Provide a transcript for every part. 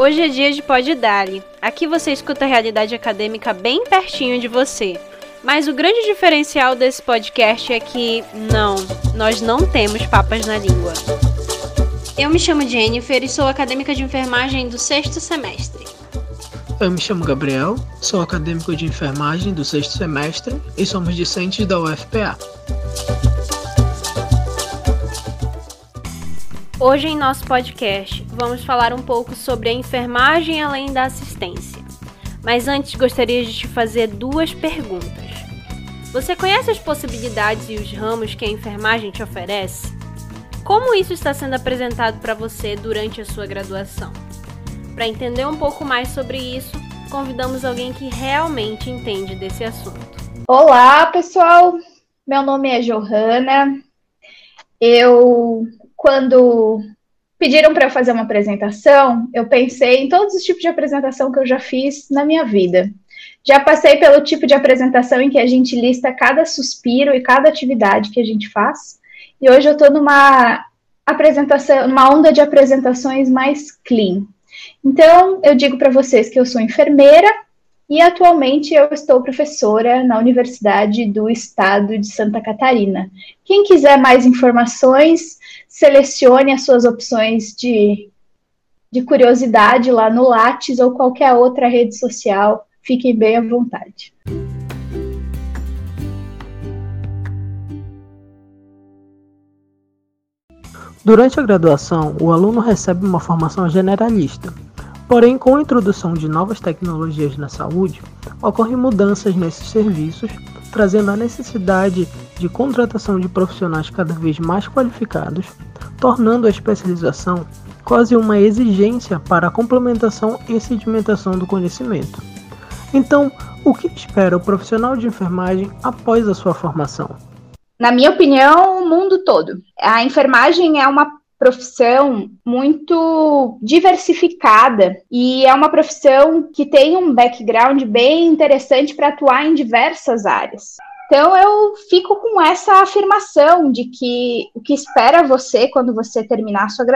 Hoje é dia de Pode Dali. Aqui você escuta a realidade acadêmica bem pertinho de você. Mas o grande diferencial desse podcast é que, não, nós não temos papas na língua. Eu me chamo Jennifer e sou acadêmica de enfermagem do sexto semestre. Eu me chamo Gabriel, sou acadêmico de enfermagem do sexto semestre e somos discentes da UFPA. Hoje em nosso podcast vamos falar um pouco sobre a enfermagem além da assistência. Mas antes gostaria de te fazer duas perguntas. Você conhece as possibilidades e os ramos que a enfermagem te oferece? Como isso está sendo apresentado para você durante a sua graduação? Para entender um pouco mais sobre isso, convidamos alguém que realmente entende desse assunto. Olá, pessoal. Meu nome é Johanna. Eu quando pediram para eu fazer uma apresentação, eu pensei em todos os tipos de apresentação que eu já fiz na minha vida. Já passei pelo tipo de apresentação em que a gente lista cada suspiro e cada atividade que a gente faz. E hoje eu estou numa apresentação, numa onda de apresentações mais clean. Então, eu digo para vocês que eu sou enfermeira e atualmente eu estou professora na Universidade do Estado de Santa Catarina. Quem quiser mais informações, selecione as suas opções de, de curiosidade lá no Lattes ou qualquer outra rede social. Fiquem bem à vontade. Durante a graduação, o aluno recebe uma formação generalista. Porém, com a introdução de novas tecnologias na saúde, ocorrem mudanças nesses serviços, trazendo a necessidade de contratação de profissionais cada vez mais qualificados, tornando a especialização quase uma exigência para a complementação e sedimentação do conhecimento. Então, o que espera o profissional de enfermagem após a sua formação? Na minha opinião, o mundo todo. A enfermagem é uma profissão muito diversificada e é uma profissão que tem um background bem interessante para atuar em diversas áreas. Então eu fico com essa afirmação de que o que espera você quando você terminar a sua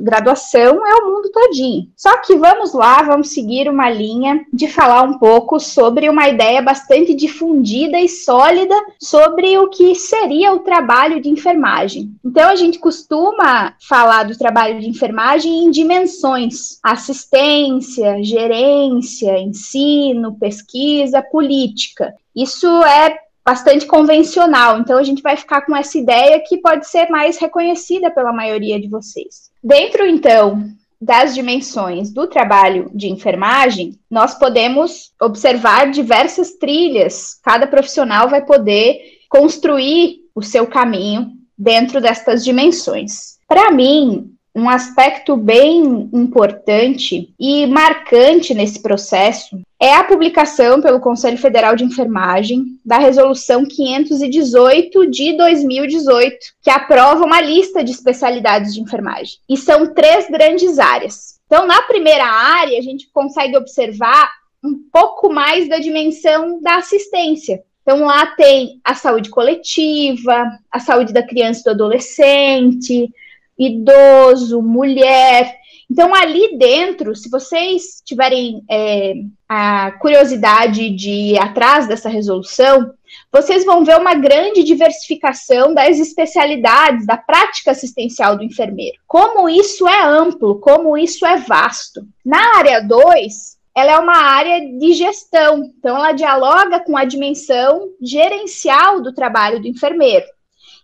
graduação é o mundo todinho. Só que vamos lá, vamos seguir uma linha de falar um pouco sobre uma ideia bastante difundida e sólida sobre o que seria o trabalho de enfermagem. Então a gente costuma falar do trabalho de enfermagem em dimensões: assistência, gerência, ensino, pesquisa, política. Isso é bastante convencional. Então a gente vai ficar com essa ideia que pode ser mais reconhecida pela maioria de vocês. Dentro então das dimensões do trabalho de enfermagem, nós podemos observar diversas trilhas. Cada profissional vai poder construir o seu caminho dentro destas dimensões. Para mim, um aspecto bem importante e marcante nesse processo é a publicação pelo Conselho Federal de Enfermagem da Resolução 518 de 2018, que aprova uma lista de especialidades de enfermagem. E são três grandes áreas. Então, na primeira área, a gente consegue observar um pouco mais da dimensão da assistência. Então, lá tem a saúde coletiva, a saúde da criança e do adolescente, idoso, mulher. Então, ali dentro, se vocês tiverem é, a curiosidade de ir atrás dessa resolução, vocês vão ver uma grande diversificação das especialidades da prática assistencial do enfermeiro. Como isso é amplo, como isso é vasto. Na área 2, ela é uma área de gestão, então ela dialoga com a dimensão gerencial do trabalho do enfermeiro.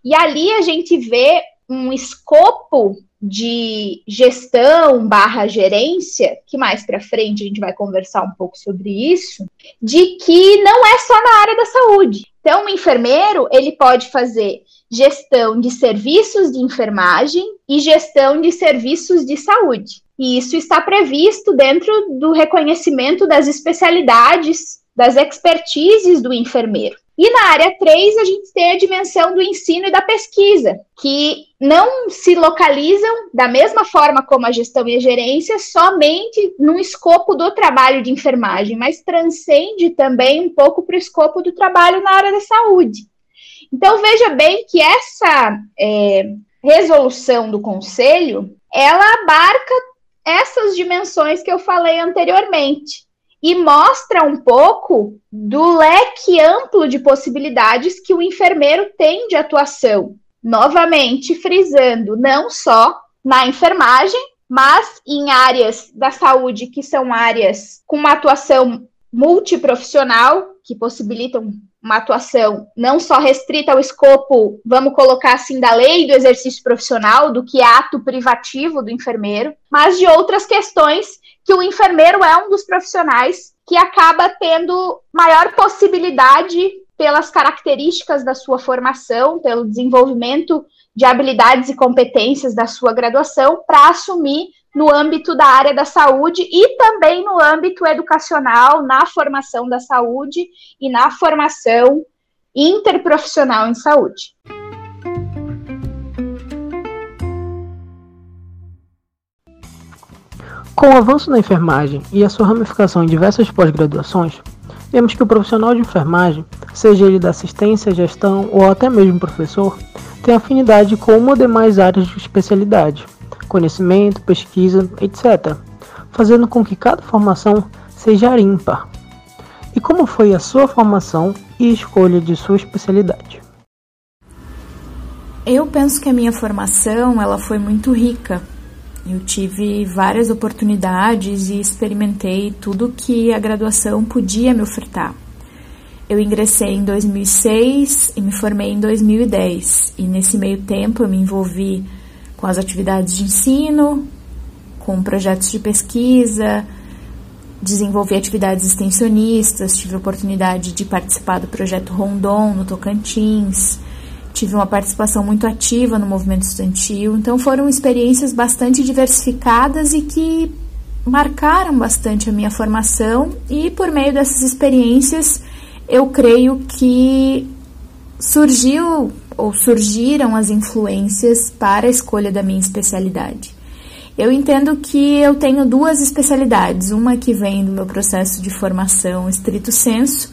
E ali a gente vê um escopo de gestão barra gerência, que mais para frente a gente vai conversar um pouco sobre isso, de que não é só na área da saúde. Então, o enfermeiro, ele pode fazer gestão de serviços de enfermagem e gestão de serviços de saúde. E isso está previsto dentro do reconhecimento das especialidades, das expertises do enfermeiro. E na área 3, a gente tem a dimensão do ensino e da pesquisa, que não se localizam da mesma forma como a gestão e a gerência somente no escopo do trabalho de enfermagem, mas transcende também um pouco para o escopo do trabalho na área da saúde. Então, veja bem que essa é, resolução do conselho, ela abarca essas dimensões que eu falei anteriormente e mostra um pouco do leque amplo de possibilidades que o enfermeiro tem de atuação. Novamente, frisando, não só na enfermagem, mas em áreas da saúde que são áreas com uma atuação multiprofissional, que possibilitam uma atuação não só restrita ao escopo, vamos colocar assim, da lei do exercício profissional, do que é ato privativo do enfermeiro, mas de outras questões que o enfermeiro é um dos profissionais que acaba tendo maior possibilidade pelas características da sua formação, pelo desenvolvimento de habilidades e competências da sua graduação para assumir no âmbito da área da saúde e também no âmbito educacional, na formação da saúde e na formação interprofissional em saúde. Com o avanço da enfermagem e a sua ramificação em diversas pós-graduações, vemos que o profissional de enfermagem, seja ele da assistência, gestão ou até mesmo professor, tem afinidade com uma ou demais áreas de especialidade, conhecimento, pesquisa, etc., fazendo com que cada formação seja ímpar. E como foi a sua formação e escolha de sua especialidade? Eu penso que a minha formação ela foi muito rica. Eu tive várias oportunidades e experimentei tudo que a graduação podia me ofertar. Eu ingressei em 2006 e me formei em 2010. E nesse meio tempo eu me envolvi com as atividades de ensino, com projetos de pesquisa, desenvolvi atividades extensionistas, tive a oportunidade de participar do projeto Rondon no Tocantins, tive uma participação muito ativa no movimento estudantil, então foram experiências bastante diversificadas e que marcaram bastante a minha formação. E por meio dessas experiências eu creio que surgiu ou surgiram as influências para a escolha da minha especialidade. Eu entendo que eu tenho duas especialidades, uma que vem do meu processo de formação estrito senso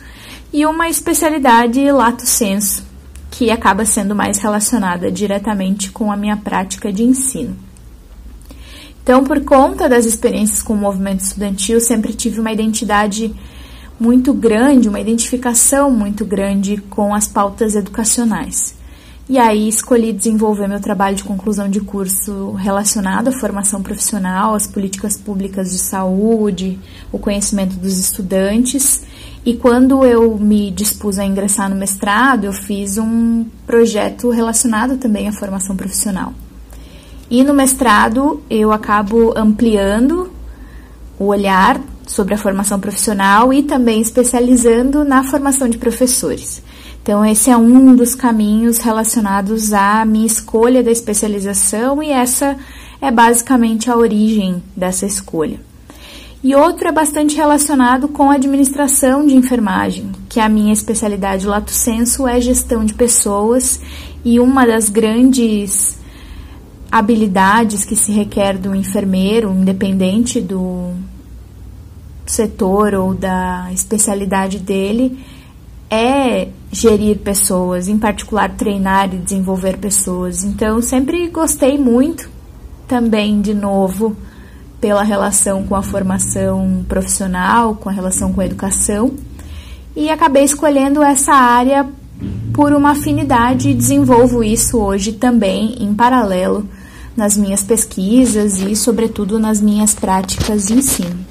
e uma especialidade lato senso, que acaba sendo mais relacionada diretamente com a minha prática de ensino. Então, por conta das experiências com o movimento estudantil, sempre tive uma identidade muito grande, uma identificação muito grande com as pautas educacionais. E aí escolhi desenvolver meu trabalho de conclusão de curso relacionado à formação profissional, às políticas públicas de saúde, o conhecimento dos estudantes. E quando eu me dispus a ingressar no mestrado, eu fiz um projeto relacionado também à formação profissional. E no mestrado eu acabo ampliando o olhar sobre a formação profissional e também especializando na formação de professores. Então, esse é um dos caminhos relacionados à minha escolha da especialização e essa é basicamente a origem dessa escolha. E outro é bastante relacionado com a administração de enfermagem, que a minha especialidade lato senso é gestão de pessoas e uma das grandes habilidades que se requer do enfermeiro, independente do, setor ou da especialidade dele é gerir pessoas, em particular treinar e desenvolver pessoas. Então, sempre gostei muito também, de novo, pela relação com a formação profissional, com a relação com a educação, e acabei escolhendo essa área por uma afinidade e desenvolvo isso hoje também em paralelo nas minhas pesquisas e, sobretudo, nas minhas práticas de ensino.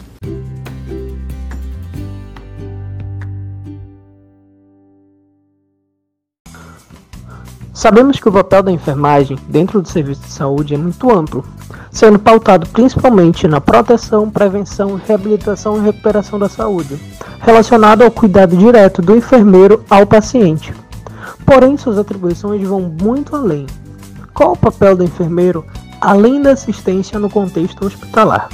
Sabemos que o papel da enfermagem dentro do serviço de saúde é muito amplo, sendo pautado principalmente na proteção, prevenção, reabilitação e recuperação da saúde, relacionado ao cuidado direto do enfermeiro ao paciente. Porém, suas atribuições vão muito além. Qual o papel do enfermeiro além da assistência no contexto hospitalar?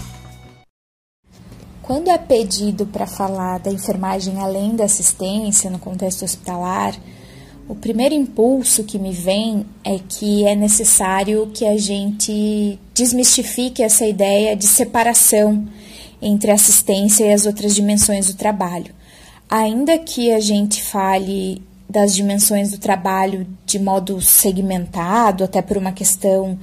Quando é pedido para falar da enfermagem além da assistência no contexto hospitalar, o primeiro impulso que me vem é que é necessário que a gente desmistifique essa ideia de separação entre a assistência e as outras dimensões do trabalho. Ainda que a gente fale das dimensões do trabalho de modo segmentado, até por uma questão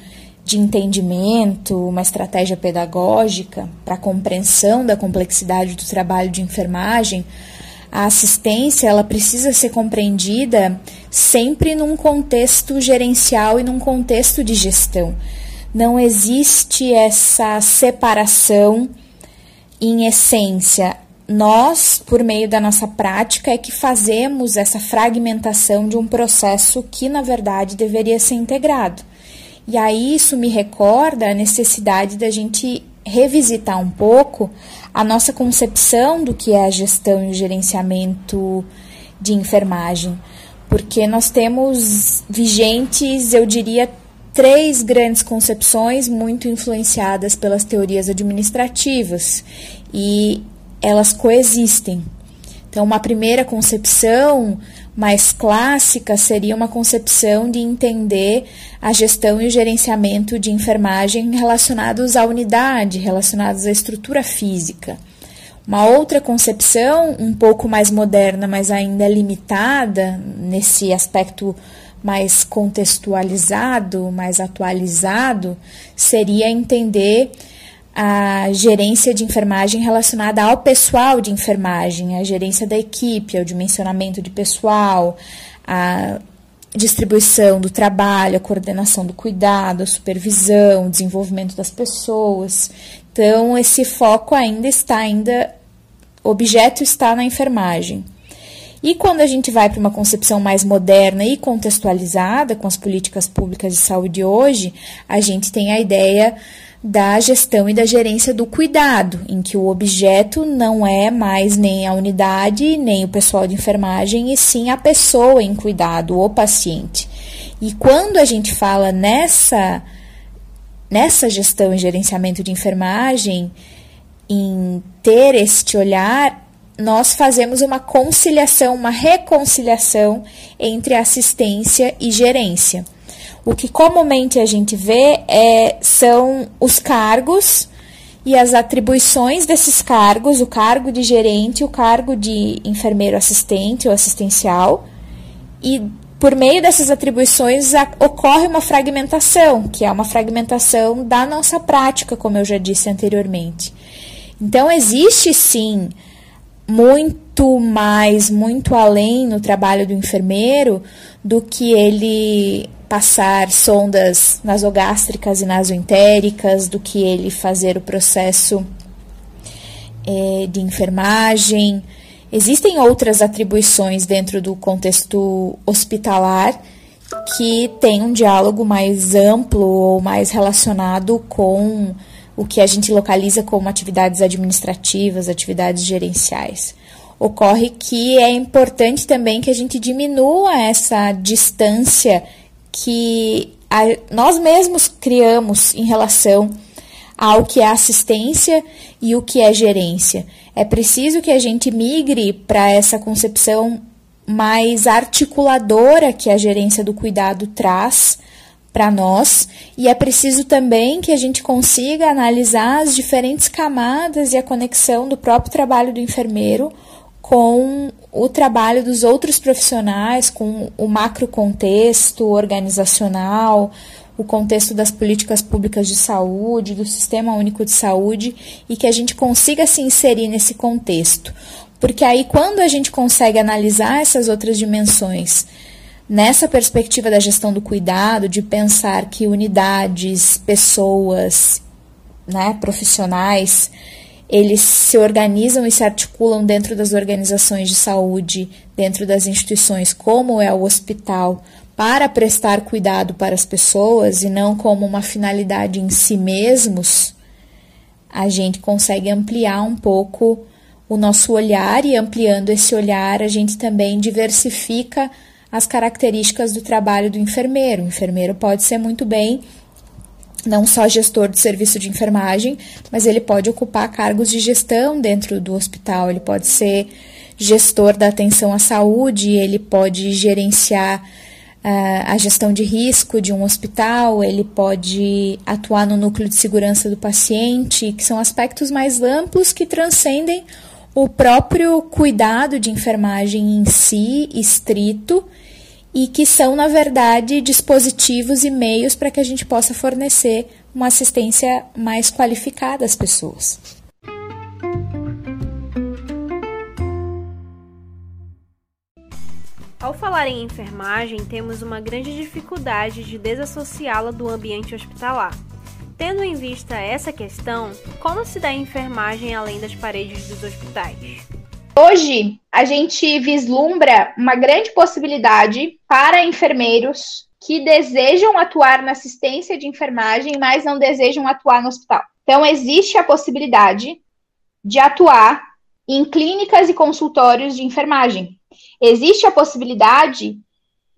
de entendimento, uma estratégia pedagógica para compreensão da complexidade do trabalho de enfermagem, a assistência ela precisa ser compreendida sempre num contexto gerencial e num contexto de gestão. Não existe essa separação em essência. Nós, por meio da nossa prática, é que fazemos essa fragmentação de um processo que, na verdade, deveria ser integrado. E aí isso me recorda a necessidade da gente revisitar um pouco a nossa concepção do que é a gestão e o gerenciamento de enfermagem, porque nós temos vigentes, eu diria, três grandes concepções muito influenciadas pelas teorias administrativas e elas coexistem. Então, uma primeira concepção mais clássica seria uma concepção de entender a gestão e o gerenciamento de enfermagem relacionados à unidade, relacionados à estrutura física. Uma outra concepção, um pouco mais moderna, mas ainda limitada nesse aspecto mais contextualizado, mais atualizado, seria entender a gerência de enfermagem relacionada ao pessoal de enfermagem, a gerência da equipe, ao dimensionamento de pessoal, a distribuição do trabalho, a coordenação do cuidado, a supervisão, o desenvolvimento das pessoas. Então, esse foco ainda está, ainda objeto está na enfermagem. E quando a gente vai para uma concepção mais moderna e contextualizada com as políticas públicas de saúde hoje, a gente tem a ideia da gestão e da gerência do cuidado, em que o objeto não é mais nem a unidade, nem o pessoal de enfermagem, e sim a pessoa em cuidado, o paciente. E quando a gente fala nessa, nessa gestão e gerenciamento de enfermagem, em ter este olhar, nós fazemos uma conciliação, uma reconciliação entre assistência e gerência. O que comumente a gente vê é, são os cargos e as atribuições desses cargos, o cargo de gerente, o cargo de enfermeiro assistente ou assistencial, e por meio dessas atribuições ocorre uma fragmentação, que é uma fragmentação da nossa prática, como eu já disse anteriormente. Então, existe sim muito mais, muito além no trabalho do enfermeiro do que ele passar sondas nasogástricas e nasoentéricas, do que ele fazer o processo é, de enfermagem. Existem outras atribuições dentro do contexto hospitalar que tem um diálogo mais amplo ou mais relacionado com o que a gente localiza como atividades administrativas, atividades gerenciais. Ocorre que é importante também que a gente diminua essa distância que a, nós mesmos criamos em relação ao que é assistência e o que é gerência. É preciso que a gente migre para essa concepção mais articuladora que a gerência do cuidado traz para nós, e é preciso também que a gente consiga analisar as diferentes camadas e a conexão do próprio trabalho do enfermeiro com o trabalho dos outros profissionais, com o macro contexto organizacional, o contexto das políticas públicas de saúde, do Sistema Único de Saúde, e que a gente consiga se inserir nesse contexto. Porque aí, quando a gente consegue analisar essas outras dimensões, nessa perspectiva da gestão do cuidado, de pensar que unidades, pessoas, né, profissionais, eles se organizam e se articulam dentro das organizações de saúde, dentro das instituições, como é o hospital, para prestar cuidado para as pessoas e não como uma finalidade em si mesmos, a gente consegue ampliar um pouco o nosso olhar e ampliando esse olhar, a gente também diversifica as características do trabalho do enfermeiro. O enfermeiro pode ser muito bem não só gestor de serviço de enfermagem, mas ele pode ocupar cargos de gestão dentro do hospital, ele pode ser gestor da atenção à saúde, ele pode gerenciar uh, a gestão de risco de um hospital, ele pode atuar no núcleo de segurança do paciente, que são aspectos mais amplos que transcendem o próprio cuidado de enfermagem em si, estrito, e que são, na verdade, dispositivos e meios para que a gente possa fornecer uma assistência mais qualificada às pessoas. Ao falar em enfermagem, temos uma grande dificuldade de desassociá-la do ambiente hospitalar. Tendo em vista essa questão, como se dá a enfermagem além das paredes dos hospitais? Hoje, a gente vislumbra uma grande possibilidade para enfermeiros que desejam atuar na assistência de enfermagem, mas não desejam atuar no hospital. Então, existe a possibilidade de atuar em clínicas e consultórios de enfermagem. Existe a possibilidade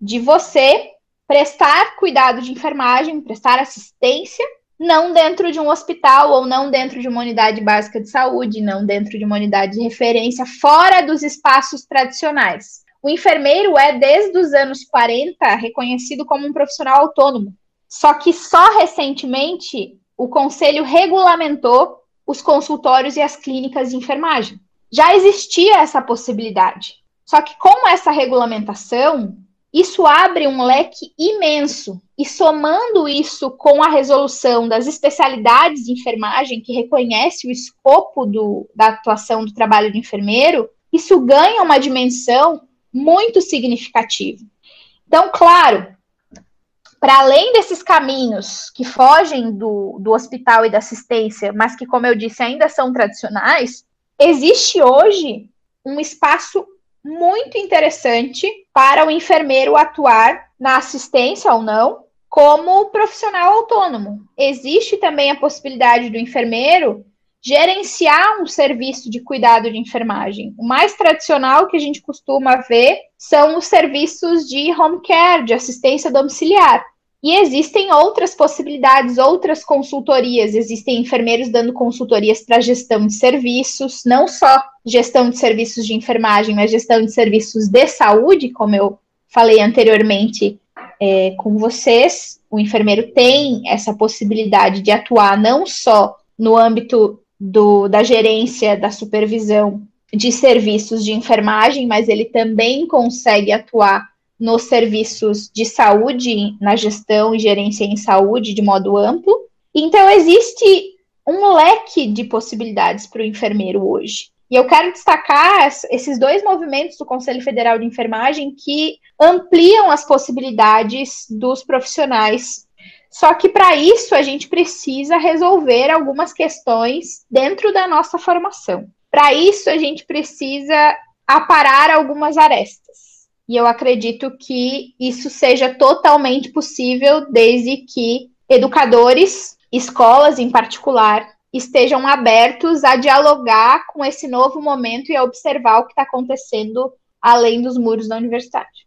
de você prestar cuidado de enfermagem, prestar assistência não dentro de um hospital ou não dentro de uma unidade básica de saúde, não dentro de uma unidade de referência, fora dos espaços tradicionais. O enfermeiro é, desde os anos 40, reconhecido como um profissional autônomo. Só que só recentemente o Conselho regulamentou os consultórios e as clínicas de enfermagem. Já existia essa possibilidade. Só que com essa regulamentação, isso abre um leque imenso. E somando isso com a resolução das especialidades de enfermagem, que reconhece o escopo do, da atuação do trabalho de enfermeiro, isso ganha uma dimensão muito significativa. Então, claro, para além desses caminhos que fogem do, do hospital e da assistência, mas que, como eu disse, ainda são tradicionais, existe hoje um espaço muito interessante para o enfermeiro atuar na assistência ou não como profissional autônomo. Existe também a possibilidade do enfermeiro gerenciar um serviço de cuidado de enfermagem. O mais tradicional que a gente costuma ver são os serviços de home care, de assistência domiciliar. E existem outras possibilidades, outras consultorias. Existem enfermeiros dando consultorias para gestão de serviços, não só gestão de serviços de enfermagem, mas gestão de serviços de saúde, como eu falei anteriormente é, com vocês. O enfermeiro tem essa possibilidade de atuar não só no âmbito do, da gerência, da supervisão de serviços de enfermagem, mas ele também consegue atuar nos serviços de saúde, na gestão e gerência em saúde de modo amplo. Então, existe um leque de possibilidades para o enfermeiro hoje. E eu quero destacar esses dois movimentos do Conselho Federal de Enfermagem que ampliam as possibilidades dos profissionais. Só que para isso a gente precisa resolver algumas questões dentro da nossa formação. Para isso a gente precisa aparar algumas arestas. E eu acredito que isso seja totalmente possível desde que educadores, escolas em particular, estejam abertos a dialogar com esse novo momento e a observar o que está acontecendo além dos muros da universidade.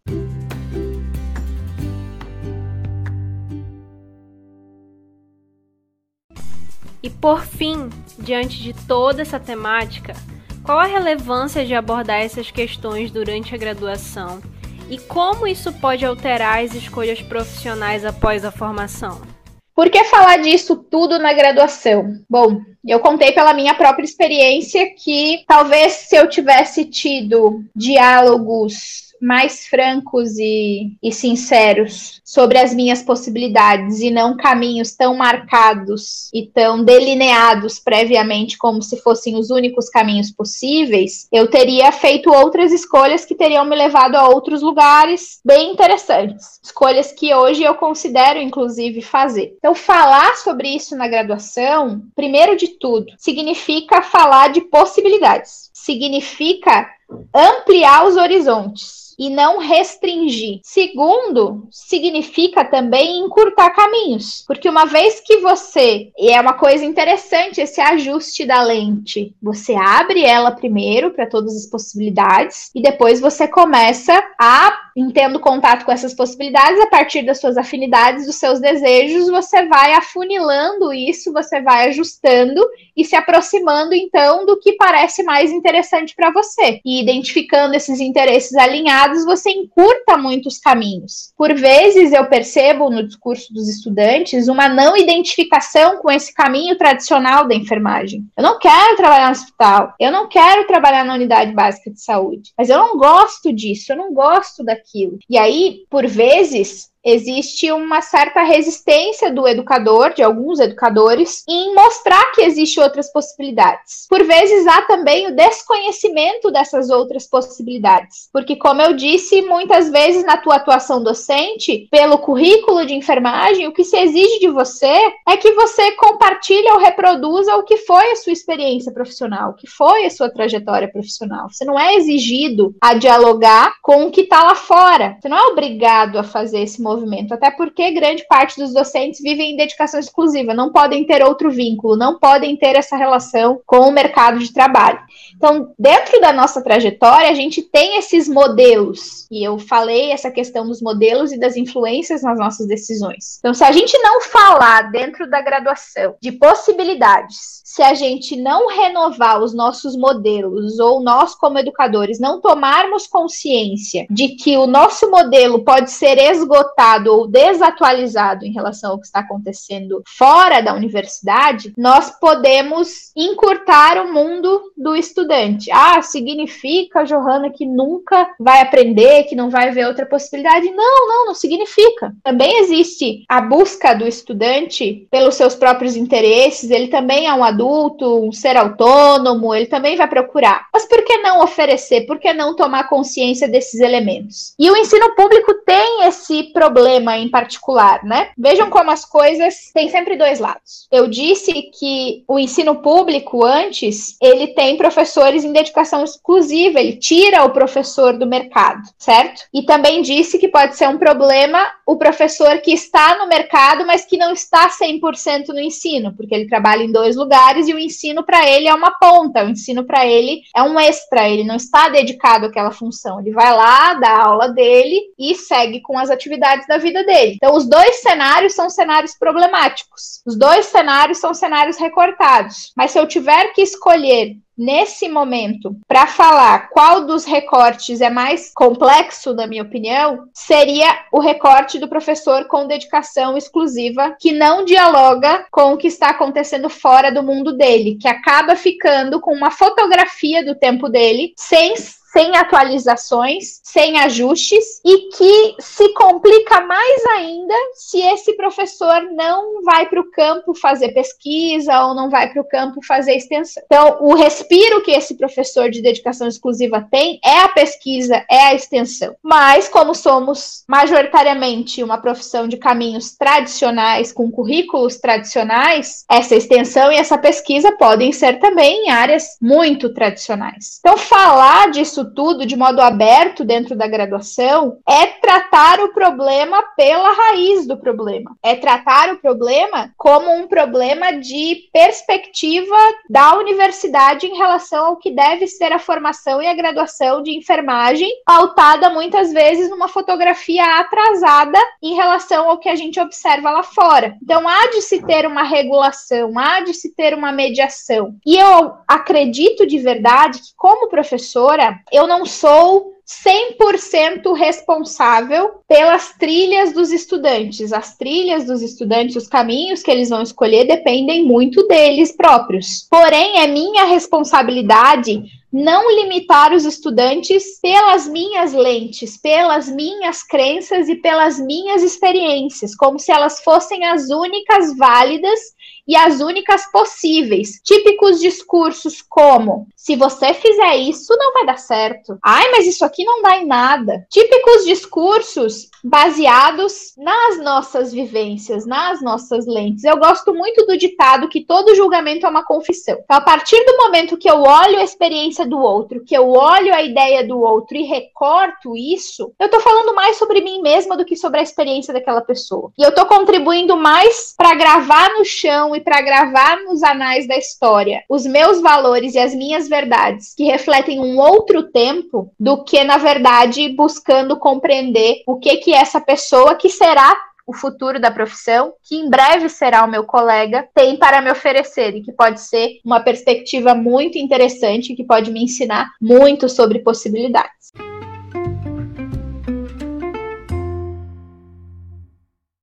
E por fim, diante de toda essa temática, qual a relevância de abordar essas questões durante a graduação e como isso pode alterar as escolhas profissionais após a formação? Por que falar disso tudo na graduação? Bom, eu contei pela minha própria experiência que talvez se eu tivesse tido diálogos mais francos e, e sinceros sobre as minhas possibilidades e não caminhos tão marcados e tão delineados previamente como se fossem os únicos caminhos possíveis, eu teria feito outras escolhas que teriam me levado a outros lugares bem interessantes. Escolhas que hoje eu considero, inclusive, fazer. Então, falar sobre isso na graduação, primeiro de tudo, significa falar de possibilidades. Significa ampliar os horizontes e não restringir. Segundo, significa também encurtar caminhos, porque uma vez que você, e é uma coisa interessante esse ajuste da lente, você abre ela primeiro para todas as possibilidades e depois você começa a tendo contato com essas possibilidades a partir das suas afinidades, dos seus desejos, você vai afunilando isso, você vai ajustando e se aproximando então do que parece mais interessante para você e identificando esses interesses alinhados você encurta muitos caminhos. Por vezes eu percebo no discurso dos estudantes uma não identificação com esse caminho tradicional da enfermagem. Eu não quero trabalhar no hospital, eu não quero trabalhar na unidade básica de saúde, mas eu não gosto disso, eu não gosto daquilo daquilo. E aí, por vezes, existe uma certa resistência do educador, de alguns educadores, em mostrar que existe outras possibilidades. Por vezes há também o desconhecimento dessas outras possibilidades, porque como eu disse, muitas vezes na tua atuação docente, pelo currículo de enfermagem, o que se exige de você é que você compartilhe ou reproduza o que foi a sua experiência profissional, o que foi a sua trajetória profissional. Você não é exigido a dialogar com o que está lá fora. Você não é obrigado a fazer esse movimento movimento, até porque grande parte dos docentes vivem em dedicação exclusiva, não podem ter outro vínculo, não podem ter essa relação com o mercado de trabalho. Então, dentro da nossa trajetória, a gente tem esses modelos, e eu falei essa questão dos modelos e das influências nas nossas decisões. Então, se a gente não falar dentro da graduação de possibilidades, se a gente não renovar os nossos modelos, ou nós, como educadores, não tomarmos consciência de que o nosso modelo pode ser esgotado ou desatualizado em relação ao que está acontecendo fora da universidade, nós podemos encurtar o mundo do estudante. Ah, significa, Johanna, que nunca vai aprender, que não vai ver outra possibilidade? Não, não, não significa. Também existe a busca do estudante pelos seus próprios interesses, ele também é um adulto um ser autônomo, ele também vai procurar. Mas por que não oferecer? Por que não tomar consciência desses elementos? E o ensino público tem esse problema em particular, né? Vejam como as coisas têm sempre dois lados. Eu disse que o ensino público antes, ele tem professores em dedicação exclusiva, ele tira o professor do mercado, certo? E também disse que pode ser um problema o professor que está no mercado, mas que não está 100% no ensino, porque ele trabalha em dois lugares e o ensino para ele é uma ponta, o ensino para ele é um extra, ele não está dedicado àquela função. Ele vai lá, dá a aula dele e segue com as atividades da vida dele. Então, os dois cenários são cenários problemáticos. Os dois cenários são cenários recortados. Mas se eu tiver que escolher nesse momento, para falar qual dos recortes é mais complexo, na minha opinião, seria o recorte do professor com dedicação exclusiva, que não dialoga com o que está acontecendo fora do mundo dele, que acaba ficando com uma fotografia do tempo dele, sem sem atualizações, sem ajustes e que se complica mais ainda se esse professor não vai para o campo fazer pesquisa ou não vai para o campo fazer extensão. Então, o respiro que esse professor de dedicação exclusiva tem é a pesquisa, é a extensão. Mas, como somos majoritariamente uma profissão de caminhos tradicionais, com currículos tradicionais, essa extensão e essa pesquisa podem ser também áreas muito tradicionais. Então, falar disso tudo de modo aberto dentro da graduação é tratar o problema pela raiz do problema. É tratar o problema como um problema de perspectiva da universidade em relação ao que deve ser a formação e a graduação de enfermagem, pautada muitas vezes numa fotografia atrasada em relação ao que a gente observa lá fora. Então, há de se ter uma regulação, há de se ter uma mediação. E eu acredito de verdade que, como professora, eu não sou 100% responsável pelas trilhas dos estudantes. As trilhas dos estudantes, os caminhos que eles vão escolher dependem muito deles próprios. Porém, é minha responsabilidade não limitar os estudantes pelas minhas lentes, pelas minhas crenças e pelas minhas experiências, como se elas fossem as únicas válidas e as únicas possíveis. Típicos discursos como: se você fizer isso, não vai dar certo. Ai, mas isso aqui não dá em nada. Típicos discursos baseados nas nossas vivências, nas nossas lentes. Eu gosto muito do ditado que todo julgamento é uma confissão. Então, a partir do momento que eu olho a experiência do outro, que eu olho a ideia do outro e recorto isso, eu tô falando mais sobre mim mesma do que sobre a experiência daquela pessoa. E eu tô contribuindo mais para gravar no chão e para gravar nos anais da história os meus valores e as minhas verdades, que refletem um outro tempo, do que, na verdade, buscando compreender o que, que essa pessoa, que será o futuro da profissão, que em breve será o meu colega, tem para me oferecer e que pode ser uma perspectiva muito interessante que pode me ensinar muito sobre possibilidades.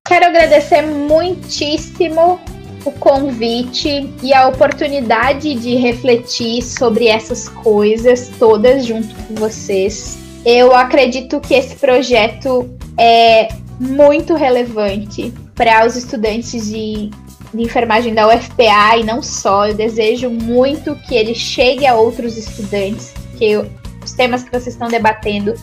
Quero agradecer muitíssimo o convite e a oportunidade de refletir sobre essas coisas todas junto com vocês. Eu acredito que esse projeto é muito relevante para os estudantes de, de enfermagem da UFPA e não só. Eu desejo muito que ele chegue a outros estudantes, que os temas que vocês estão debatendo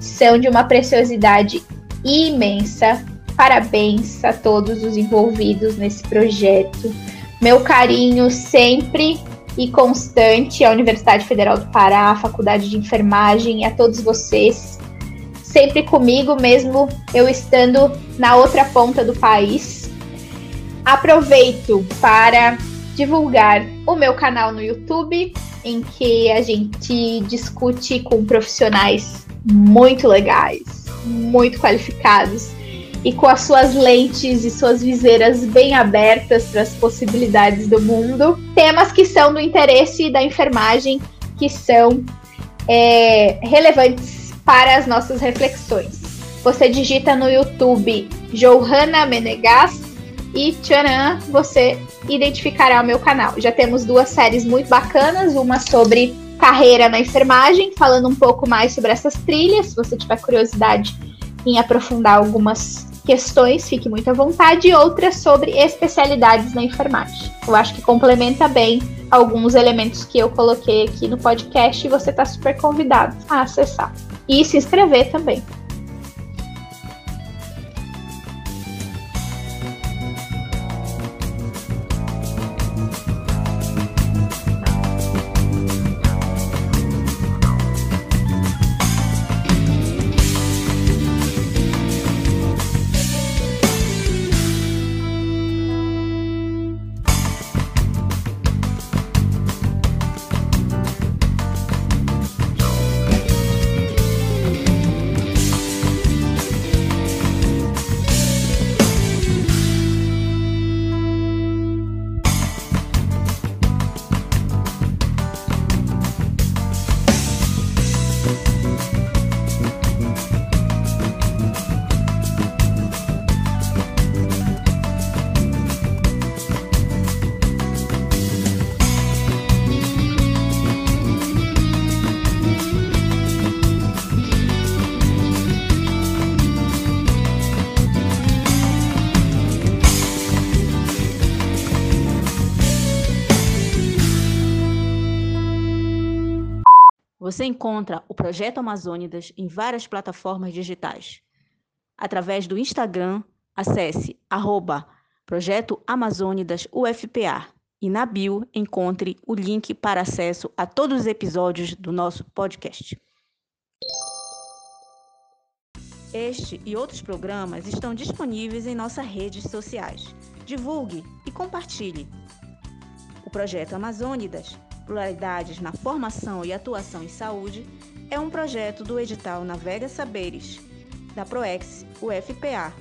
são de uma preciosidade imensa. Parabéns a todos os envolvidos nesse projeto. Meu carinho sempre e constante à Universidade Federal do Pará, à Faculdade de Enfermagem e a todos vocês, sempre comigo, mesmo eu estando na outra ponta do país. Aproveito para divulgar o meu canal no YouTube, em que a gente discute com profissionais muito legais, muito qualificados e com as suas lentes e suas viseiras bem abertas para as possibilidades do mundo. Temas que são do interesse da enfermagem, que são é, relevantes para as nossas reflexões. Você digita no YouTube Johanna Menegas e tcharam, você identificará o meu canal. Já temos duas séries muito bacanas, uma sobre carreira na enfermagem, falando um pouco mais sobre essas trilhas, se você tiver curiosidade em aprofundar algumas questões, fique muito à vontade, e outras sobre especialidades na enfermagem. Eu acho que complementa bem alguns elementos que eu coloquei aqui no podcast e você está super convidado a acessar. E se inscrever também. Você encontra o Projeto Amazônidas em várias plataformas digitais. Através do Instagram, acesse arroba Projeto Amazônidas UFPA e na bio encontre o link para acesso a todos os episódios do nosso podcast. Este e outros programas estão disponíveis em nossas redes sociais. Divulgue e compartilhe. O projeto Amazônidas Pluralidades na Formação e Atuação em Saúde é um projeto do edital Navega Saberes, da PROEX UFPA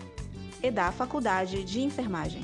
e da Faculdade de Enfermagem.